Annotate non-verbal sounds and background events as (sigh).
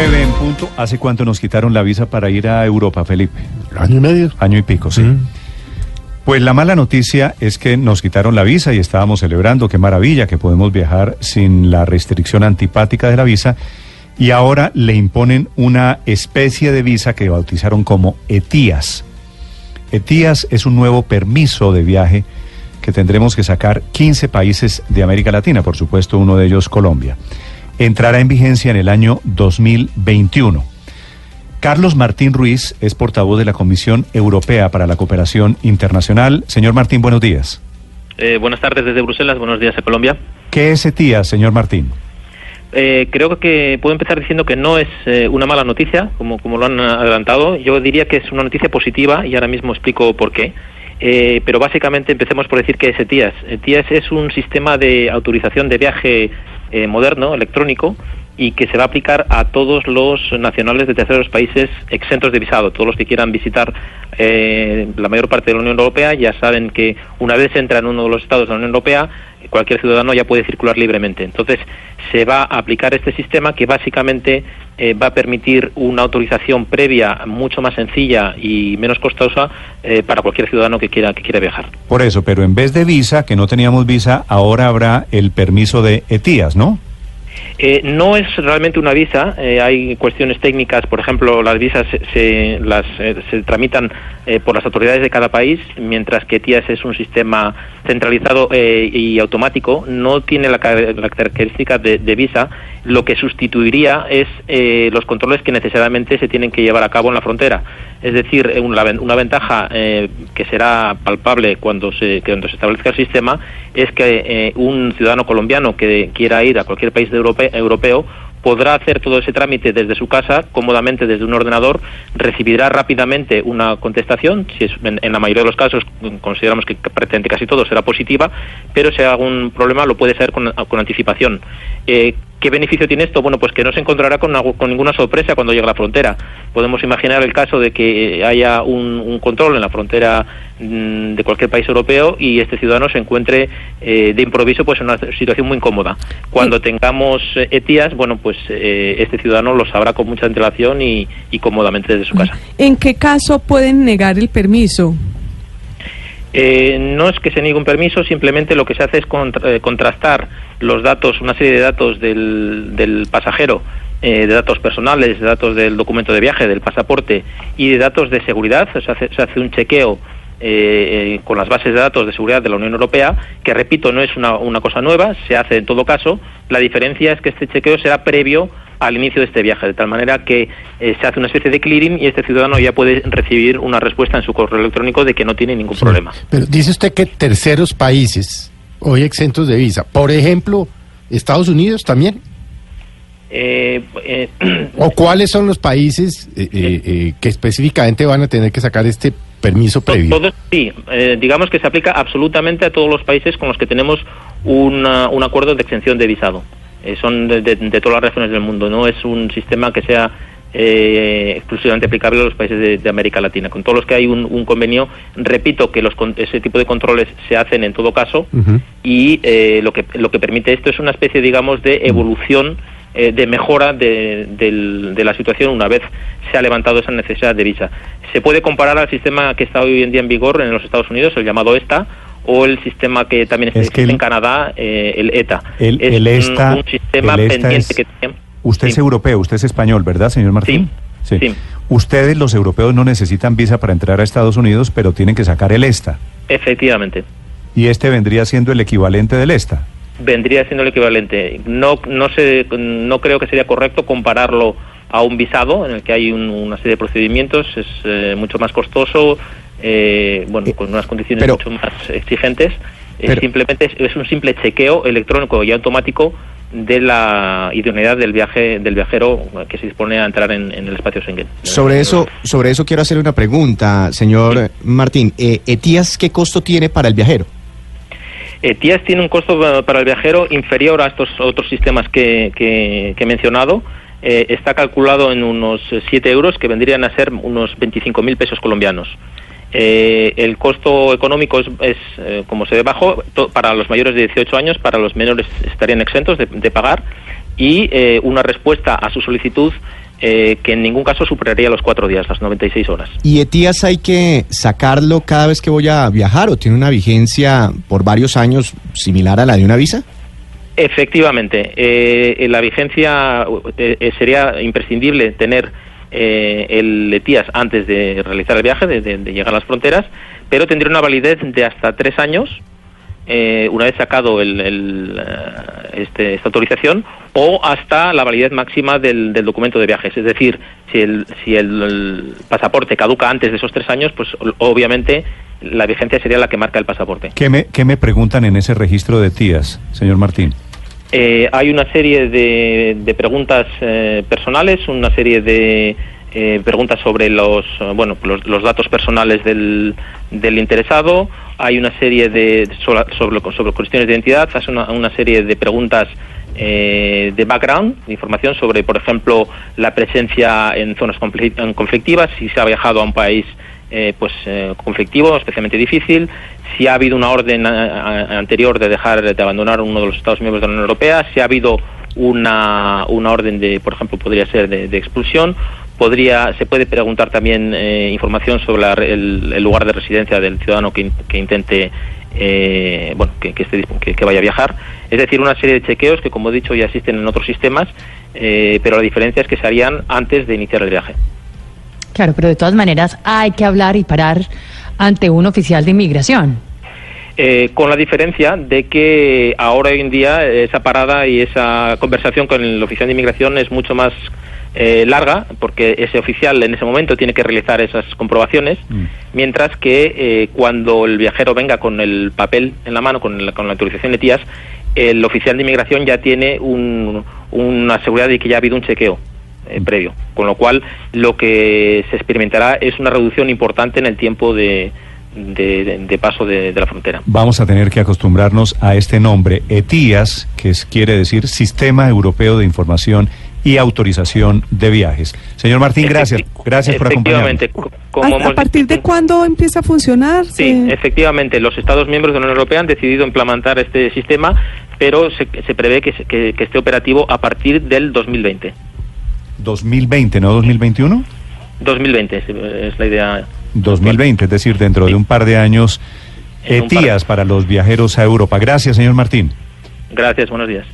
9 en punto. ¿Hace cuánto nos quitaron la visa para ir a Europa, Felipe? Año y medio. Año y pico, sí. Pues la mala noticia es que nos quitaron la visa y estábamos celebrando, qué maravilla, que podemos viajar sin la restricción antipática de la visa. Y ahora le imponen una especie de visa que bautizaron como ETIAS. ETIAS es un nuevo permiso de viaje que tendremos que sacar 15 países de América Latina, por supuesto uno de ellos Colombia. Entrará en vigencia en el año 2021. Carlos Martín Ruiz es portavoz de la Comisión Europea para la Cooperación Internacional. Señor Martín, buenos días. Eh, buenas tardes desde Bruselas, buenos días a Colombia. ¿Qué es ETIAS, señor Martín? Eh, creo que puedo empezar diciendo que no es eh, una mala noticia, como, como lo han adelantado. Yo diría que es una noticia positiva y ahora mismo explico por qué. Eh, pero básicamente empecemos por decir que es ETIAS. ETIAS es un sistema de autorización de viaje eh, moderno, electrónico, y que se va a aplicar a todos los nacionales de terceros países exentos de visado. Todos los que quieran visitar eh, la mayor parte de la Unión Europea ya saben que una vez entra en uno de los estados de la Unión Europea, cualquier ciudadano ya puede circular libremente. Entonces, se va a aplicar este sistema que básicamente eh, va a permitir una autorización previa mucho más sencilla y menos costosa eh, para cualquier ciudadano que quiera que quiera viajar. Por eso, pero en vez de visa, que no teníamos visa, ahora habrá el permiso de ETIAS, ¿no? Eh, no es realmente una visa, eh, hay cuestiones técnicas, por ejemplo, las visas se, se las, eh, se tramitan eh, por las autoridades de cada país, mientras que TIAS es un sistema centralizado y automático, no tiene la, car- la característica de, de visa, lo que sustituiría es los controles que necesariamente se tienen que llevar a cabo en la frontera. Es decir, eh, una, una ventaja eh, que será palpable cuando se, cuando se establezca el sistema es que eh, un ciudadano colombiano que quiera ir a cualquier país de Europe- europeo podrá hacer todo ese trámite desde su casa, cómodamente desde un ordenador, recibirá rápidamente una contestación, si es, en, en la mayoría de los casos mm, consideramos que prácticamente casi todo será positiva, pero si hay algún problema lo puede ser con, anticipación. ¿Qué beneficio tiene esto? Bueno, pues que no se encontrará con, algo- con ninguna sorpresa cuando llegue a la frontera. Podemos imaginar el caso de que haya un, un control en la frontera mm, de cualquier país europeo y este ciudadano se encuentre eh, de improviso pues en una situación muy incómoda. Cuando tengamos eh, ETIAS, bueno, pues eh, este ciudadano lo sabrá con mucha antelación y, y cómodamente desde su casa. ¿En qué caso pueden negar el permiso? Eh, no es que se niegue un permiso, simplemente lo que se hace es eh, contrastar los datos, una serie de datos del, del pasajero, eh, de datos personales, de datos del documento de viaje, del pasaporte y de datos de seguridad. Se hace, se hace un chequeo eh, eh, con las bases de datos de seguridad de la Unión Europea, que repito, no es una, una cosa nueva, se hace en todo caso. La diferencia es que este chequeo será previo al inicio de este viaje, de tal manera que eh, se hace una especie de clearing y este ciudadano ya puede recibir una respuesta en su correo electrónico de que no tiene ningún problema. Pero dice usted que terceros países, hoy exentos de visa, por ejemplo, Estados Unidos también. Eh, eh, (clears throat) ¿O cuáles son los países que específicamente van a tener que sacar este permiso previo? todos sí, eh, digamos que se aplica absolutamente a todos los países con los que tenemos una- un acuerdo de exención de visado. Eh, son de, de- de todas las regiones del mundo, no es un sistema que sea eh, exclusivamente aplicable a los países de, de América Latina. Con todos los que hay un, un convenio, repito que los, ese tipo de controles se hacen en todo caso Ujú. y eh, lo que lo que permite esto es una especie digamos de evolución eh, de mejora de, del- de la situación una vez se ha levantado esa necesidad de visa se puede comparar al sistema que está hoy en día en vigor en los Estados Unidos el llamado ESTA o el sistema que también Es existe que el- en Canadá eh, el ETA El, es el ESTA, un, sistema el ESTA pendiente es- que tiene- Usted es europeo, usted es español, ¿verdad, señor Martín? Sí, sí. Ustedes, los europeos, no necesitan visa para entrar a Estados Unidos, pero tienen que sacar el ESTA. efectivamente Y este vendría siendo el equivalente del ESTA. Vendría siendo el equivalente. No, no, sé, no creo que sería correcto compararlo a un visado en el que hay un- una serie de procedimientos, es eh, mucho más costoso, eh, bueno, con unas condiciones pero- mucho más exigentes. Eh, pero- simplemente es, es un simple chequeo electrónico y automático de la idoneidad del viaje del viajero que se dispone a entrar en, en el espacio Schengen. Sobre eso, sobre eso quiero hacerle una pregunta, señor Martín. Eh, ¿ETIAS qué costo tiene para el viajero? ETIAS tiene un costo para el viajero inferior a estos otros sistemas que, he mencionado. Eh, está calculado en unos 7 euros, que vendrían a ser unos 25.000 pesos colombianos. Eh, el costo económico es, eh, como se ve bajo, para los mayores de 18 años, para los menores estarían exentos de, pagar y eh, una respuesta a su solicitud eh, que en ningún caso superaría los cuatro días, las 96 horas. ¿Y ETIAS hay que sacarlo cada vez que voy a viajar o tiene una vigencia por varios años similar a la de una visa? Efectivamente, eh, la vigencia eh, eh, sería imprescindible tener el ETIAS antes de realizar el viaje, de, de- de llegar a las fronteras, pero tendría una validez de hasta tres años eh, una vez sacado el, el, este- esta autorización o hasta la validez máxima del, del documento de viajes. Es decir, si el, si el, el pasaporte caduca antes de esos tres años, pues obviamente la vigencia sería la que marca el pasaporte. ¿Qué me, qué me preguntan en ese registro de tías, señor Martín? Eh, hay una serie de, de preguntas eh, personales, una serie de eh, preguntas sobre los, eh, bueno, los, los datos personales del, del interesado, hay una serie de sobre, sobre, sobre cuestiones de identidad, hace una, una serie de preguntas eh, de background, de información sobre, por ejemplo, la presencia en zonas conflictivas, si se ha viajado a un país eh, pues eh, conflictivo, especialmente difícil, si ha habido una orden a- anterior de dejar de abandonar uno de los Estados miembros de la Unión Europea, si ha habido una, una orden de, por ejemplo, podría ser de, de expulsión, podría, se puede preguntar también eh, información sobre la el, el lugar de residencia del ciudadano que, que intente eh, bueno, que, que, esté que- que vaya a viajar. Es decir, una serie de chequeos que, como he dicho, ya existen en otros sistemas, eh, pero la diferencia es que se harían antes de iniciar el viaje. Claro, pero de todas maneras hay que hablar y parar ante un oficial de inmigración. Eh, con la diferencia de que ahora hoy en día esa parada y esa conversación con el oficial de inmigración es mucho más eh, larga, porque ese oficial en ese momento tiene que realizar esas comprobaciones, mientras que eh, cuando el viajero venga con el papel en la mano, con la, con la autorización de tías, el oficial de inmigración ya tiene un- una seguridad de que ya ha habido un chequeo eh, previo, con lo cual lo que se experimentará es una reducción importante en el tiempo de, de- paso de, de la frontera. Vamos a tener que acostumbrarnos a este nombre, ETIAS, que es- quiere decir Sistema Europeo de Información y Autorización de Viajes. Señor Martín, gracias. Gracias por acompañarnos. Como ¿A, partir de cuándo empieza a funcionar? Sí, Se- efectivamente, los Estados miembros de la Unión Europea han decidido implementar este sistema, pero se, se prevé que, que- que esté operativo a partir del 2020. 2020, ¿no 2021? 2020 es, es la idea. 2020, es decir, dentro de un par de años, ETIAS para los viajeros a Europa. Gracias, señor Martín. Gracias, buenos días.